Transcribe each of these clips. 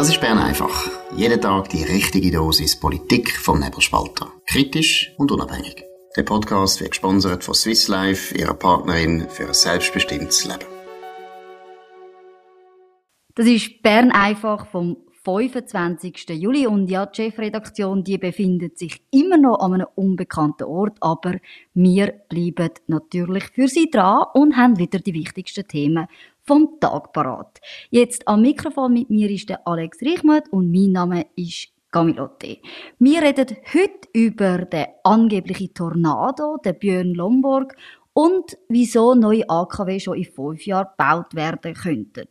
Das ist Bern einfach. Jeden Tag die richtige Dosis Politik vom Nebelspalter. Kritisch und unabhängig. Der Podcast wird gesponsert von Swiss Life, ihrer Partnerin für ein selbstbestimmtes Leben. Das ist Bern einfach vom 25. Juli und ja, die Chefredaktion, die befindet sich immer noch an einem unbekannten Ort, aber wir bleiben natürlich für Sie dran und haben wieder die wichtigsten Themen vom Tag parat. Jetzt am Mikrofon mit mir ist der Alex Reichmuth und mein Name ist Camilotte. Wir reden heute über den angeblichen Tornado, den Björn Lomborg und wieso neue AKW schon in fünf Jahren gebaut werden könnten.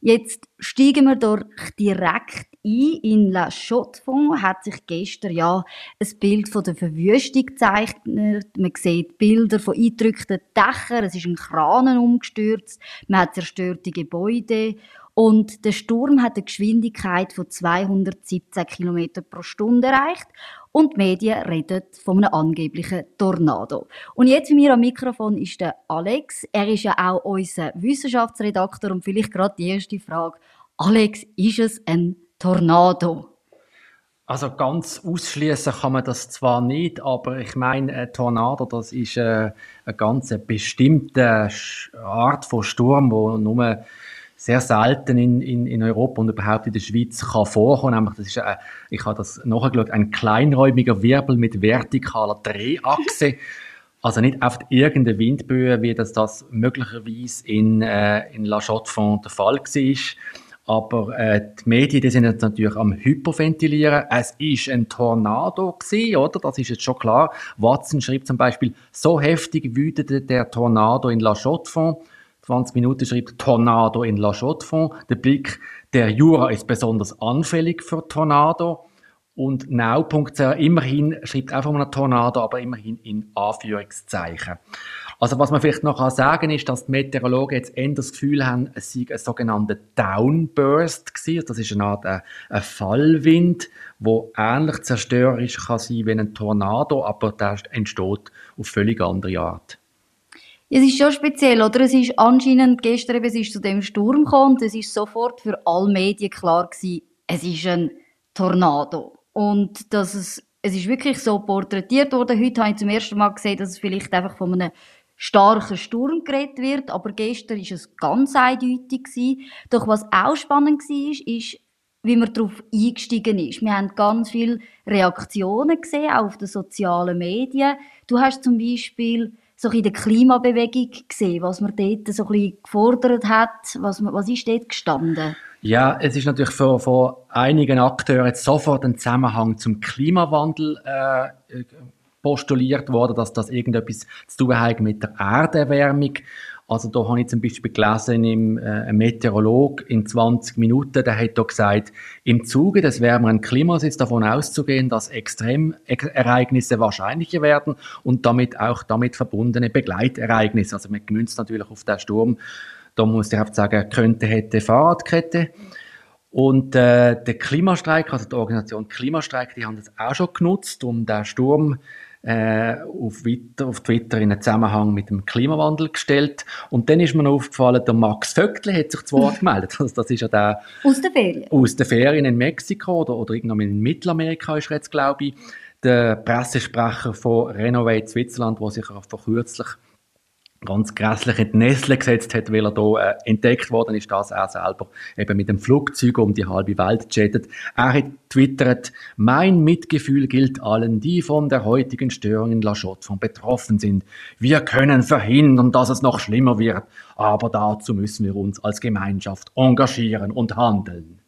Jetzt steigen wir doch direkt In La Chaux-de-Fonds hat sich gestern ja ein Bild von der Verwüstung gezeichnet. Man sieht Bilder von eingedrückten Dächern. Es ist ein Kran umgestürzt. Man hat zerstörte Gebäude. Und der Sturm hat eine Geschwindigkeit von 217 km pro Stunde erreicht. Und die Medien reden von einem angeblichen Tornado. Und jetzt bei mir am Mikrofon ist der Alex. Er ist ja auch unser Wissenschaftsredakteur. Und vielleicht gerade die erste Frage. Alex, ist es ein Tornado? Also ganz ausschließen kann man das zwar nicht, aber ich meine, ein Tornado, das ist äh, eine ganz bestimmte Art von Sturm, wo nur sehr selten in, in, in Europa und überhaupt in der Schweiz kann vorkommen. Nämlich, das ist, äh, ich habe das nachgeschaut, ein kleinräumiger Wirbel mit vertikaler Drehachse. Also nicht auf irgendeine Windböe, wie das, das möglicherweise in, äh, in La Chaux-de-Fonds der Fall war. Aber äh, die Medien die sind jetzt natürlich am Hyperventilieren. Es ist ein Tornado gewesen, oder? Das ist jetzt schon klar. Watson schreibt zum Beispiel, so heftig wütete der Tornado in La Chaux-de-Fonds 20 Minuten schreibt Tornado in La Chaux-de-Fonds. Der Blick, der Jura ist besonders anfällig für Tornado. Und now.ch immerhin schreibt auch von einem Tornado, aber immerhin in Anführungszeichen. Also was man vielleicht noch sagen kann, ist, dass die Meteorologen jetzt eher das Gefühl haben, es sei ein sogenannter Downburst gewesen. Das ist eine Art ein, äh, ein Fallwind, wo ähnlich zerstörerisch kann sein wie ein Tornado, aber der entsteht auf völlig andere Art. Es ist schon speziell, oder? Es ist anscheinend gestern eben, es ist zu dem Sturm gekommen es ist sofort für alle Medien klar gewesen, es ist ein Tornado. Und dass es, es ist wirklich so porträtiert worden. Heute habe ich zum ersten Mal gesehen, dass es vielleicht einfach von einem starken Sturm geredet wird, aber gestern ist es ganz eindeutig. Doch was auch spannend war, ist, wie man darauf eingestiegen ist. Wir haben ganz viele Reaktionen gesehen, auch auf den sozialen Medien. Du hast zum Beispiel so in der Klimabewegung gesehen, was man dort so ein bisschen gefordert hat? Was, was ist dort gestanden? Ja, es ist natürlich von, von einigen Akteuren sofort ein Zusammenhang zum Klimawandel äh, postuliert worden, dass das irgendetwas zu tun hat mit der Erderwärmung. Also da habe ich zum Beispiel gelesen, im, äh, Meteorolog in 20 Minuten, der hat da gesagt, im Zuge des wärmeren Klimas ist davon auszugehen, dass Extremereignisse wahrscheinlicher werden und damit auch damit verbundene Begleitereignisse. Also man gemünzt natürlich auf den Sturm, da muss ich oft sagen, könnte, hätte, Fahrradkette. Und äh, der Klimastreik, also die Organisation Klimastreik, die haben das auch schon genutzt, um den Sturm äh, auf, Twitter, auf Twitter in einen Zusammenhang mit dem Klimawandel gestellt. Und dann ist mir noch aufgefallen, der Max Vöckli hat sich zu Wort gemeldet. Also das ist ja der... Aus der Ferien? Aus der Ferien in Mexiko oder, oder irgendwann in Mittelamerika ist er jetzt, glaube ich, der Pressesprecher von Renovate Switzerland, der sich auch vor kürzlich ganz grässlich in die Nestle gesetzt hat, weil er da äh, entdeckt worden ist, dass er selber eben mit dem Flugzeug um die halbe Welt jettet. Er hat twittert, mein Mitgefühl gilt allen, die von der heutigen Störung in La Chaux-de-Fonds betroffen sind. Wir können verhindern, dass es noch schlimmer wird, aber dazu müssen wir uns als Gemeinschaft engagieren und handeln.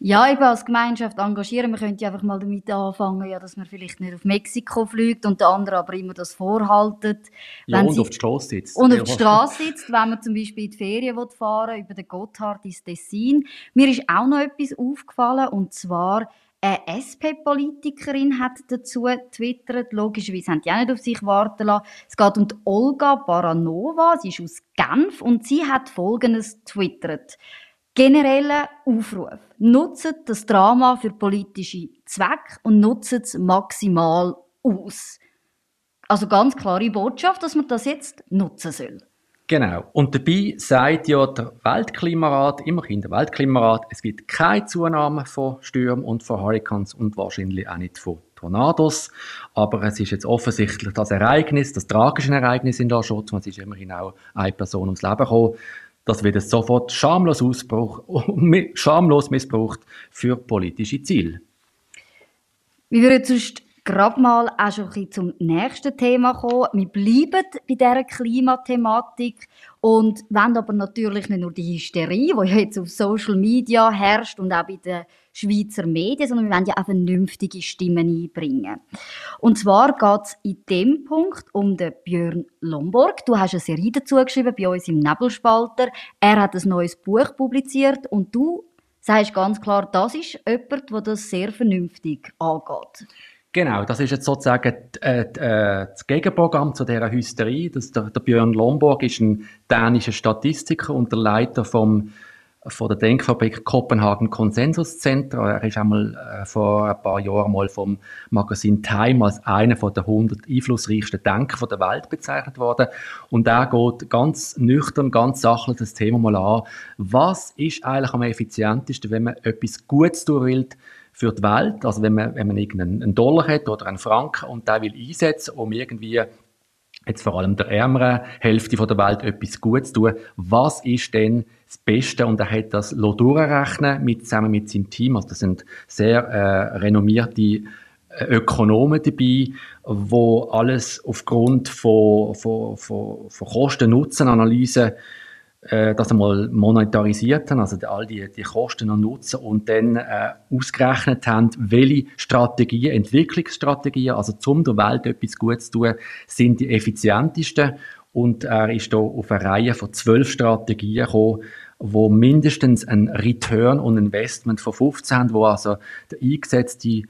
Ja, eben als Gemeinschaft engagieren. Wir könnten ja einfach mal damit anfangen, ja, dass man vielleicht nicht auf Mexiko fliegt und der andere aber immer das vorhaltet. Ja, und auf die Straße sitzt. Und auf die Straße sitzt, wenn man zum Beispiel in die Ferien fahren will, über den Gotthard ins Tessin. Mir ist auch noch etwas aufgefallen, und zwar, eine SP-Politikerin hat dazu getwittert. Logischerweise haben die auch nicht auf sich warten lassen. Es geht um die Olga Baranova. Sie ist aus Genf und sie hat Folgendes twittert generellen Aufruf. Nutzt das Drama für politische Zwecke und nutzt es maximal aus. Also ganz klare Botschaft, dass man das jetzt nutzen soll. Genau. Und dabei sagt ja der Weltklimarat, immerhin der Weltklimarat, es gibt keine Zunahme von Stürmen und von Hurricanes und wahrscheinlich auch nicht von Tornados. Aber es ist jetzt offensichtlich das Ereignis, das tragische Ereignis in der Schutz, es ist immerhin auch eine Person ums Leben gekommen. Das wird sofort schamlos, Ausbruch, schamlos missbraucht für politische Ziele. Wie würde sonst gerade mal auch schon ein bisschen zum nächsten Thema kommen. Wir bleiben bei dieser Klimathematik und wollen aber natürlich nicht nur die Hysterie, die jetzt auf Social Media herrscht und auch bei den Schweizer Medien, sondern wir wollen ja auch vernünftige Stimmen einbringen. Und zwar geht es in dem Punkt um den Björn Lomborg. Du hast eine Serie dazu geschrieben bei uns im Nebelspalter. Er hat ein neues Buch publiziert und du sagst ganz klar, das ist jemand, der das sehr vernünftig angeht. Genau, das ist jetzt sozusagen äh, äh, das Gegenprogramm zu dieser Hysterie. Das, der, der Björn Lomborg ist ein dänischer Statistiker und der Leiter vom, von der Denkfabrik Kopenhagen Konsensuszentrum. Er ist einmal äh, vor ein paar Jahren mal vom Magazin Time als einer der 100 einflussreichsten Denker der Welt bezeichnet worden. Und er geht ganz nüchtern, ganz sachlich das Thema mal an. Was ist eigentlich am effizientesten, wenn man etwas Gutes tun will, für die Welt. Also wenn man, wenn man irgendeinen Dollar hat oder einen Franken und der will einsetzen, um irgendwie jetzt vor allem der ärmeren Hälfte der Welt etwas Gutes tun, was ist denn das Beste? Und er hat das durchrechnen mit, zusammen mit seinem Team. Also das sind sehr äh, renommierte äh, Ökonomen dabei, wo alles aufgrund von, von, von, von Kosten-Nutzen-Analysen äh, das einmal monetarisiert haben, also all die, die Kosten und Nutzen und dann äh, ausgerechnet haben, welche Strategien, Entwicklungsstrategien, also zum der Welt etwas Gutes zu tun, sind die effizientesten und er ist da auf eine Reihe von zwölf Strategien gekommen, wo mindestens ein Return und Investment von 15 haben, wo also der eingesetzte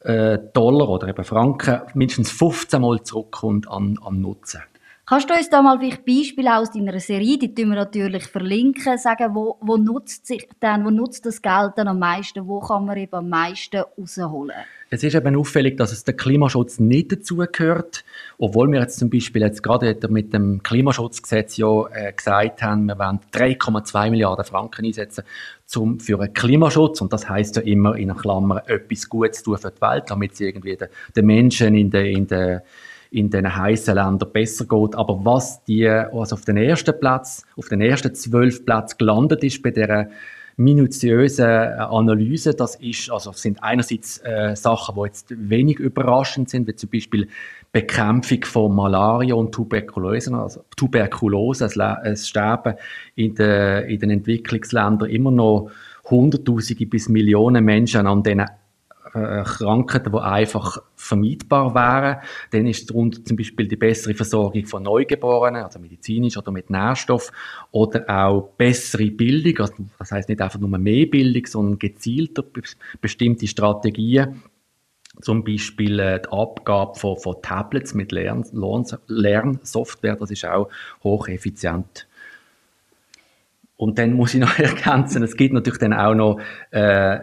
äh, Dollar oder eben Franken mindestens 15 Mal zurückkommt an, an Nutzen. Kannst du uns da mal vielleicht Beispiele aus deiner Serie, die tun wir natürlich verlinken, sagen, wo, wo nutzt sich dann, wo nutzt das Geld dann am meisten, wo kann man eben am meisten rausholen? Es ist eben auffällig, dass es der Klimaschutz nicht dazugehört, obwohl wir jetzt zum Beispiel jetzt gerade mit dem Klimaschutzgesetz ja äh, gesagt haben, wir wollen 3,2 Milliarden Franken einsetzen zum, für einen Klimaschutz. Und das heißt ja immer in Klammern etwas Gutes tun für die Welt, damit es irgendwie den, den Menschen in der, in der in den heißen Ländern besser geht. Aber was die, also auf den ersten Platz, auf den ersten zwölf Platz gelandet ist bei der minutiösen äh, Analyse, das ist, also sind einerseits äh, Sachen, die jetzt wenig überraschend sind, wie zum Beispiel Bekämpfung von Malaria und Tuberkulose, also Tuberkulose, es sterben in, de, in den Entwicklungsländern immer noch Hunderttausende bis Millionen Menschen an diesen äh, Krankheiten, die einfach vermeidbar wären. Dann ist darunter zum Beispiel die bessere Versorgung von Neugeborenen, also medizinisch oder mit Nährstoff, oder auch bessere Bildung, also das heißt nicht einfach nur mehr Bildung, sondern gezielter bestimmte Strategien, zum Beispiel äh, die Abgabe von, von Tablets mit Lern, Lernsoftware, das ist auch hocheffizient. Und dann muss ich noch ergänzen, es gibt natürlich dann auch noch äh,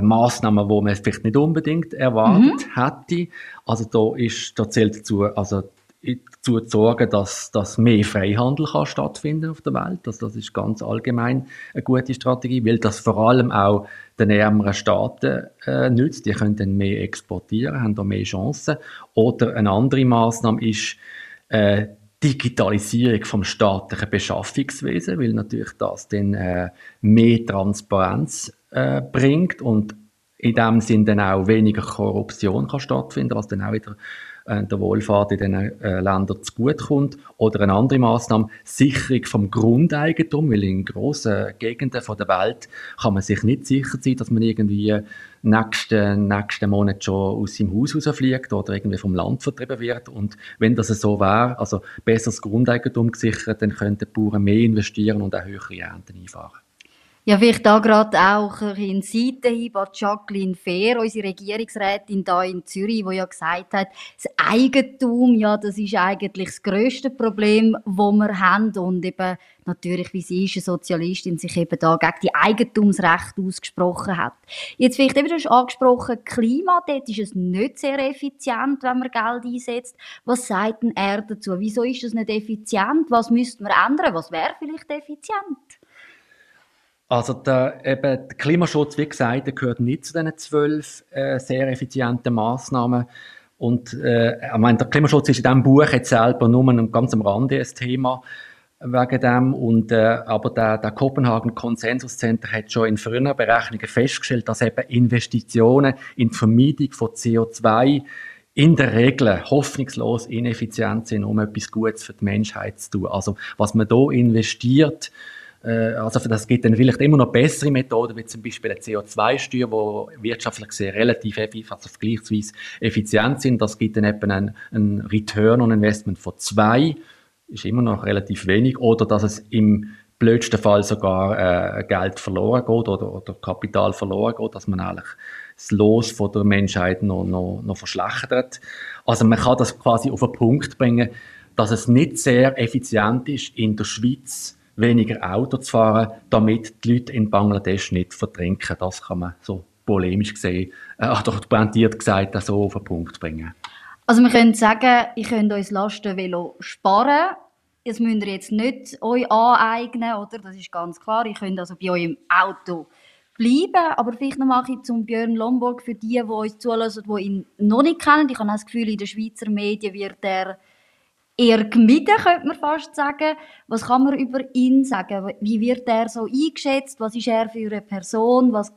Maßnahmen, wo man es vielleicht nicht unbedingt erwartet mhm. hätte. Also da ist, da zählt dazu, also dazu zu sorgen, dass, dass mehr Freihandel kann stattfinden auf der Welt. Also das ist ganz allgemein eine gute Strategie, weil das vor allem auch den ärmeren Staaten äh, nützt. Die können dann mehr exportieren, haben da mehr Chancen. Oder eine andere Maßnahme ist äh, Digitalisierung vom staatlichen Beschaffungswesen, weil natürlich das dann äh, mehr Transparenz äh, bringt und in dem Sinn dann auch weniger Korruption kann stattfinden, was dann auch wieder äh, der Wohlfahrt in diesen äh, Ländern zugutekommt. Oder eine andere Maßnahme, Sicherung vom Grundeigentum, weil in grossen Gegenden von der Welt kann man sich nicht sicher sein, dass man irgendwie nächsten, nächsten Monat schon aus seinem Haus rausfliegt oder irgendwie vom Land vertrieben wird. Und wenn das so wäre, also besseres Grundeigentum gesichert, dann könnten die Bauern mehr investieren und auch höhere Ernten einfahren. Ja, vielleicht da gerade auch ein Seitenhieb an Jacqueline Fehr, unsere Regierungsrätin da in Zürich, die ja gesagt hat, das Eigentum, ja, das ist eigentlich das grösste Problem, das wir haben. Und eben natürlich, wie sie ist, eine Sozialistin, sich eben da gegen die Eigentumsrechte ausgesprochen hat. Jetzt vielleicht eben, du hast angesprochen, Klima, dort ist es nicht sehr effizient, wenn man Geld einsetzt. Was sagt denn er dazu? Wieso ist es nicht effizient? Was müssten wir ändern? Was wäre vielleicht effizient? Also der, eben, der Klimaschutz, wie gesagt, der gehört nicht zu diesen zwölf äh, sehr effizienten Massnahmen. Und äh, ich meine, der Klimaschutz ist in diesem Buch jetzt selber nur ein ganz am Rande ein Thema wegen dem. Und, äh, aber der, der Kopenhagen Konsensuscenter hat schon in früheren Berechnungen festgestellt, dass eben Investitionen in die Vermeidung von CO2 in der Regel hoffnungslos ineffizient sind, um etwas Gutes für die Menschheit zu tun. Also was man da investiert, also für das gibt dann vielleicht immer noch bessere Methoden, wie zum Beispiel eine CO2-Steuer, die wirtschaftlich sehr relativ also vergleichsweise effizient sind. Das gibt dann eben einen, einen Return on Investment von zwei, ist immer noch relativ wenig, oder dass es im blödsten Fall sogar äh, Geld verloren geht oder, oder Kapital verloren geht, dass man eigentlich das Los von der Menschheit noch, noch, noch verschlechtert. Also man kann das quasi auf einen Punkt bringen, dass es nicht sehr effizient ist, in der Schweiz weniger Auto zu fahren, damit die Leute in Bangladesch nicht vertrinken. Das kann man so polemisch gesehen, äh, oder pointiert gesagt, so auf den Punkt bringen. Also wir können sagen, ihr könnt euch Lastenvelo sparen. Das müsst ihr jetzt nicht euch aneignen, oder? Das ist ganz klar. Ihr könnt also bei eurem Auto bleiben. Aber vielleicht noch mal zum Björn Lomborg, für die, die uns zulassen, die ihn noch nicht kennen. Ich habe das Gefühl, in den Schweizer Medien wird er eher gemieden, könnte man fast sagen. Was kann man über ihn sagen? Wie wird er so eingeschätzt? Was ist er für eine Person? Was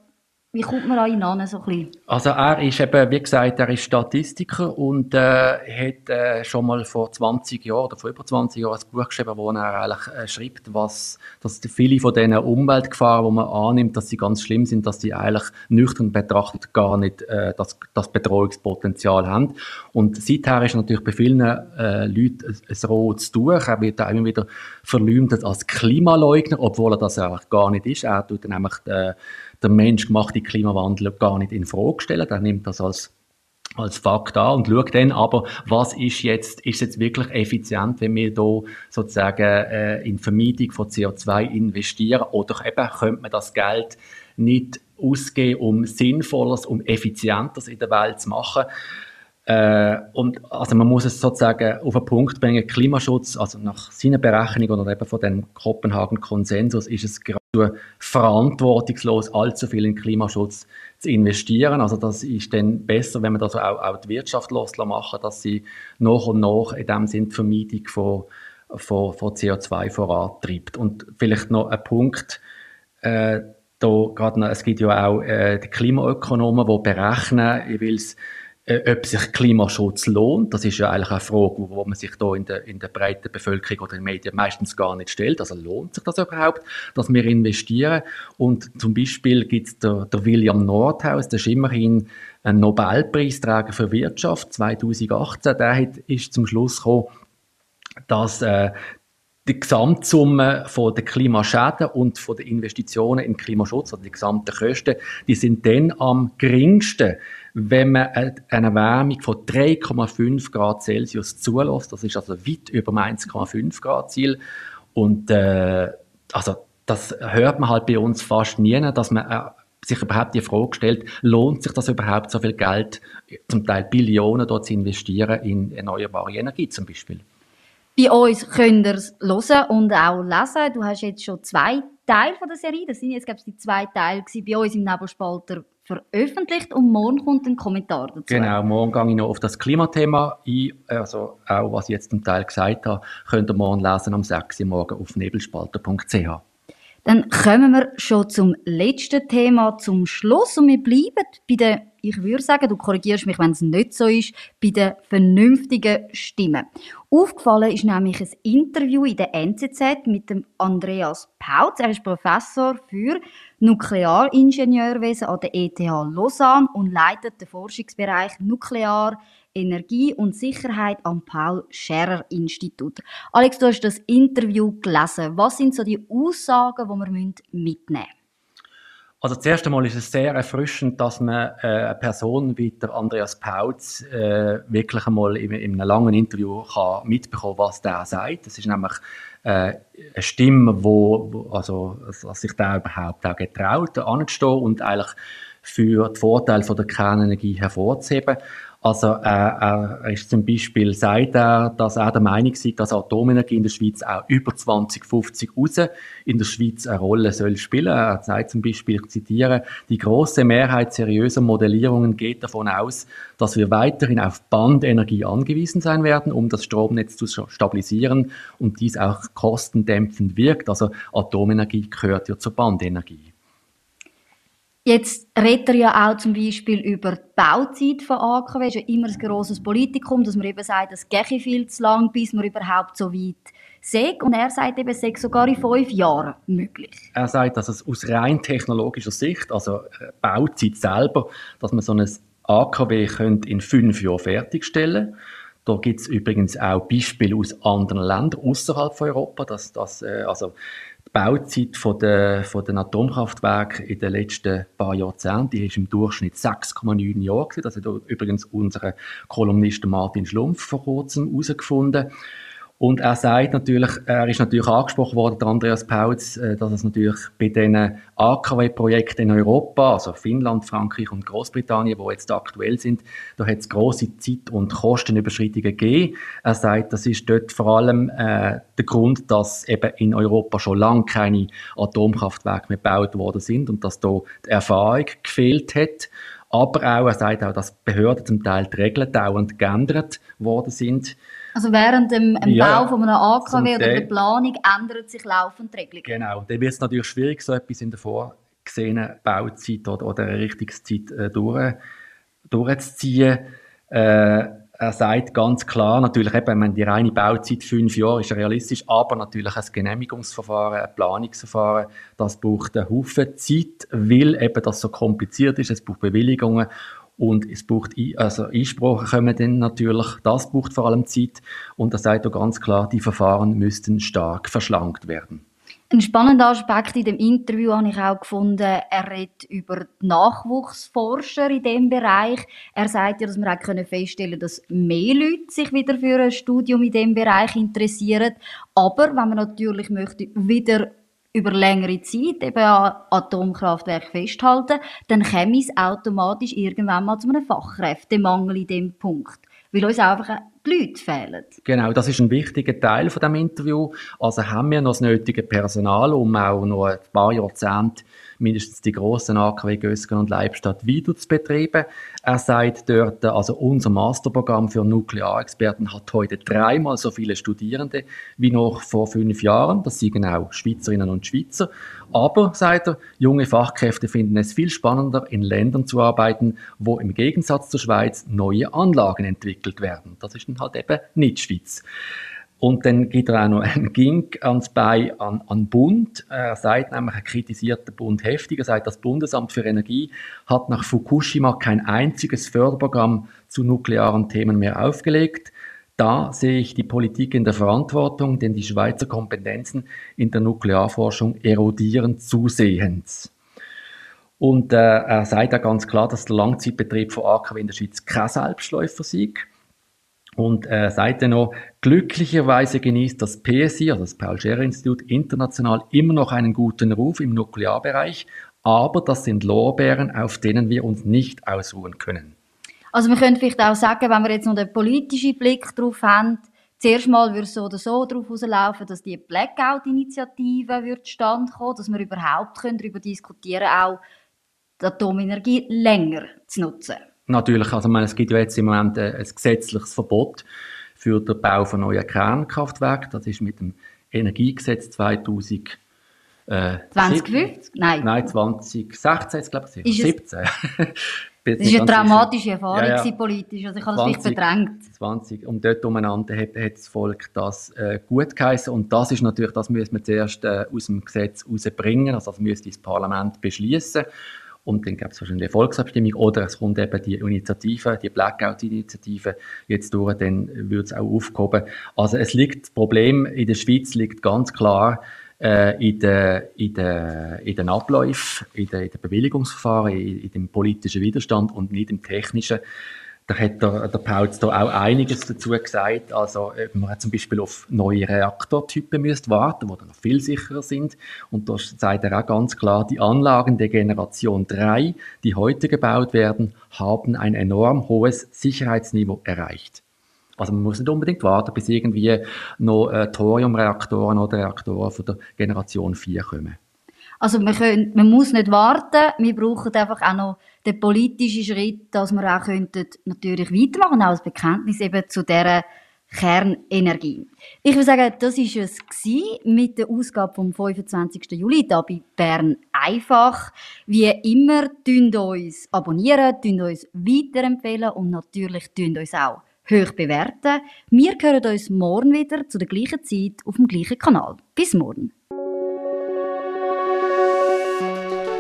wie kommt man an ihn an, so ein Also er ist eben, wie gesagt, er ist Statistiker und äh, hat äh, schon mal vor 20 Jahren oder vor über 20 Jahren ein Buch geschrieben, wo er eigentlich äh, schreibt, was, dass viele von diesen Umweltgefahren, wo man annimmt, dass sie ganz schlimm sind, dass sie eigentlich nüchtern betrachtet gar nicht äh, das, das Bedrohungspotenzial haben. Und seither ist natürlich bei vielen äh, Leuten ein rotes Tuch. Er wird auch immer wieder verleumdet als Klimaleugner, obwohl er das eigentlich gar nicht ist. Er tut nämlich äh, der menschgemachte Klimawandel gar nicht in Frage stellen. Er nimmt das als als Fakt an und schaut dann aber, was ist jetzt, ist jetzt wirklich effizient, wenn wir da sozusagen äh, in Vermeidung von CO2 investieren oder eben könnte man das Geld nicht ausgeben, um Sinnvolles, um Effizientes in der Welt zu machen. Äh, und also man muss es sozusagen auf den Punkt bringen, Klimaschutz, also nach seiner Berechnung oder eben von dem Kopenhagen-Konsensus ist es gerade verantwortungslos, allzu viel in Klimaschutz zu investieren. Also das ist dann besser, wenn man das auch, auch die Wirtschaft machen dass sie nach und nach in dem Sinn die Vermeidung von, von, von CO2 vorantreibt. Und vielleicht noch ein Punkt, äh, da gerade noch, es gibt ja auch äh, die Klimaökonomen, die berechnen, ich will es äh, ob sich Klimaschutz lohnt. Das ist ja eigentlich eine Frage, wo man sich da in der, in der breiten Bevölkerung oder in den Medien meistens gar nicht stellt. Also lohnt sich das überhaupt, dass wir investieren? Und zum Beispiel gibt es der, der William Nordhaus, der ist immerhin ein Nobelpreisträger für Wirtschaft 2018. Der hat, ist zum Schluss gekommen, dass äh, die Gesamtsumme von der Klimaschäden und von den Investitionen in Klimaschutz, also die gesamten Kosten, die sind dann am geringsten, wenn man eine Erwärmung von 3,5 Grad Celsius zulässt. Das ist also weit über dem 1,5 Grad Ziel. Und äh, also das hört man halt bei uns fast nie, dass man äh, sich überhaupt die Frage stellt, lohnt sich das überhaupt so viel Geld, zum Teil Billionen dort zu investieren in erneuerbare Energie zum Beispiel? Bei uns könnt ihr es hören und auch lesen. Du hast jetzt schon zwei Teile von der Serie, das sind jetzt glaube ich die zwei Teile bei uns im Nebelspalter veröffentlicht und morgen kommt ein Kommentar dazu. Genau, morgen gehe ich noch auf das Klimathema ein. Also auch, was ich jetzt zum Teil gesagt habe, könnt ihr morgen lesen am 6. Uhr morgen auf nebelspalter.ch. Dann kommen wir schon zum letzten Thema zum Schluss und wir bleiben bei den, ich würde sagen, du korrigierst mich, wenn es nicht so ist, bei den vernünftigen Stimmen. Aufgefallen ist nämlich ein Interview in der NZZ mit dem Andreas Pautz. Er ist Professor für Nuklearingenieurwesen an der ETH Lausanne und leitet den Forschungsbereich Nuklear Energie und Sicherheit am Paul Scherrer Institut. Alex, du hast das Interview gelesen. Was sind so die Aussagen, die wir mitnehmen müssen? Also zuerst einmal ist es sehr erfrischend, dass man äh, eine Person wie der Andreas Pautz äh, wirklich einmal in, in, einem langen Interview kann mitbekommen, was der sagt. Das ist nämlich äh, eine Stimme, wo, wo also dass sich der überhaupt auch getraut, anzustehen und eigentlich für die Vorteile von der Kernenergie hervorzuheben. Also äh, er ist zum Beispiel, sagt er, dass er der Meinung ist, dass Atomenergie in der Schweiz auch über 2050 raus in der Schweiz eine Rolle soll spielen. Er sagt zum Beispiel, ich zitiere, die große Mehrheit seriöser Modellierungen geht davon aus, dass wir weiterhin auf Bandenergie angewiesen sein werden, um das Stromnetz zu stabilisieren und dies auch kostendämpfend wirkt. Also Atomenergie gehört ja zur Bandenergie. Jetzt redet er ja auch zum Beispiel über die Bauzeit von AKW. Das ist ja immer ein grosses Politikum, dass man eben sagt, es gehe viel zu lang, bis man überhaupt so weit sagt. Und er sagt eben, es sei sogar in fünf Jahren möglich. Er sagt, dass es aus rein technologischer Sicht, also äh, Bauzeit selber, dass man so ein AKW könnte in fünf Jahren fertigstellen könnte. Da gibt es übrigens auch Beispiele aus anderen Ländern außerhalb von Europa, dass das, äh, also Bauzeit von der, von den Atomkraftwerken in den letzten paar Jahrzehnten, die ist im Durchschnitt 6,9 Jahre gewesen. Das hat übrigens unser Kolumnist Martin Schlumpf vor kurzem herausgefunden. Und er sagt natürlich, er ist natürlich angesprochen worden, der Andreas Pautz, äh, dass es natürlich bei diesen AKW-Projekten in Europa, also Finnland, Frankreich und Großbritannien, wo jetzt aktuell sind, da hat es große Zeit- und Kostenüberschreitungen gegeben. Er sagt, das ist dort vor allem äh, der Grund, dass eben in Europa schon lange keine Atomkraftwerke mehr gebaut worden sind und dass da die Erfahrung gefehlt hat. Aber auch, er sagt auch, dass Behörden zum Teil die Regeln dauernd geändert worden sind. Also während dem, dem ja, Bau von einem AKW oder der Planung ändert sich laufend die Regelung. Genau, dann wird es natürlich schwierig, so etwas in der vorgesehenen Bauzeit oder, oder Errichtungszeit äh, durch, durchzuziehen. Äh, er sagt ganz klar, natürlich eben, die reine Bauzeit fünf Jahre ist realistisch, aber natürlich ein Genehmigungsverfahren, ein Planungsverfahren, das braucht einen Haufen Zeit, weil eben das so kompliziert ist, es braucht Bewilligungen und es braucht, also Einsprachen kommen dann natürlich, das braucht vor allem Zeit. Und da sagt er ganz klar, die Verfahren müssten stark verschlankt werden. Ein spannender Aspekt in dem Interview habe ich auch gefunden, er redet über die Nachwuchsforscher in dem Bereich. Er sagt ja, dass wir auch feststellen können, dass mehr Leute sich wieder für ein Studium in dem Bereich interessieren. Aber wenn man natürlich möchte, wieder über längere Zeit eben an Atomkraftwerk festhalten, dann käme es automatisch irgendwann mal zu einem Fachkräftemangel in dem Punkt. Weil uns einfach die Leute fehlen. Genau, das ist ein wichtiger Teil von dem Interview. Also haben wir noch das nötige Personal, um auch noch ein paar Jahrzehnte mindestens die grossen AKW Gösgen und Leibstadt wieder zu betreiben. Er sagt dort, also unser Masterprogramm für Nuklearexperten hat heute dreimal so viele Studierende wie noch vor fünf Jahren. Das sind genau Schweizerinnen und Schweizer. Aber, sagt er, junge Fachkräfte finden es viel spannender, in Ländern zu arbeiten, wo im Gegensatz zur Schweiz neue Anlagen entwickelt werden. Das ist halt eben nicht Schweiz. Und dann gibt er auch noch einen Gink ans Bein an, an Bund. Er sagt nämlich, er kritisiert den Bund heftig. Er sagt, das Bundesamt für Energie hat nach Fukushima kein einziges Förderprogramm zu nuklearen Themen mehr aufgelegt. Da sehe ich die Politik in der Verantwortung, denn die Schweizer Kompetenzen in der Nuklearforschung erodieren zusehends. Und äh, er sagt auch ganz klar, dass der Langzeitbetrieb von AKW in der Schweiz kein Selbstläufer sei. Und äh, seid noch, glücklicherweise genießt das PSI, also das Paul-Scherrer-Institut, international immer noch einen guten Ruf im Nuklearbereich, aber das sind Lorbeeren, auf denen wir uns nicht ausruhen können. Also wir können vielleicht auch sagen, wenn wir jetzt noch den politischen Blick drauf haben, zuerst mal würde es so oder so darauf rauslaufen, dass die Blackout-Initiative stand kommen, dass wir überhaupt können darüber diskutieren auch die Atomenergie länger zu nutzen. Natürlich, also meine, es gibt ja jetzt im Moment ein, ein gesetzliches Verbot für den Bau von neuen Kernkraftwerken. Das ist mit dem Energiegesetz 2000 äh, 2050? Nein. Nein, 2016 ist glaube ich. 17. das ist eine dramatische Erfahrung ja, ja. politisch, also ich habe 20, das nicht verdrängt. 20, und dort umeinander hat, hat das Volk das äh, gut geheißen und das ist natürlich, das müssen wir zuerst äh, aus dem Gesetz rausbringen, also das müsste das Parlament beschließen und dann gab es wahrscheinlich eine Volksabstimmung oder es kommt eben die Initiative, die Blackout-Initiative jetzt durch, dann wird es auch aufgehoben. Also es liegt, das Problem in der Schweiz liegt ganz klar äh, in, den, in, den, in den Abläufen, in den, in den Bewilligungsverfahren, in, in dem politischen Widerstand und nicht im technischen. Da hat der, der Paulz da auch einiges dazu gesagt. Also, äh, man zum Beispiel auf neue Reaktortypen müsst warten, die dann noch viel sicherer sind. Und da sagt er auch ganz klar, die Anlagen der Generation 3, die heute gebaut werden, haben ein enorm hohes Sicherheitsniveau erreicht. Also man muss nicht unbedingt warten, bis irgendwie noch äh, Thoriumreaktoren oder Reaktoren von der Generation 4 kommen. Also man, können, man muss nicht warten, wir brauchen einfach auch noch den politischen Schritt, dass wir auch könnten natürlich weitermachen, auch als Bekenntnis eben zu dieser Kernenergie. Ich würde sagen, das war es mit der Ausgabe vom 25. Juli hier bei Bern einfach. Wie immer, tun uns abonnieren, tun uns weiterempfehlen und natürlich tun uns auch hoch bewerten. Wir hören uns morgen wieder zu der gleichen Zeit auf dem gleichen Kanal. Bis morgen.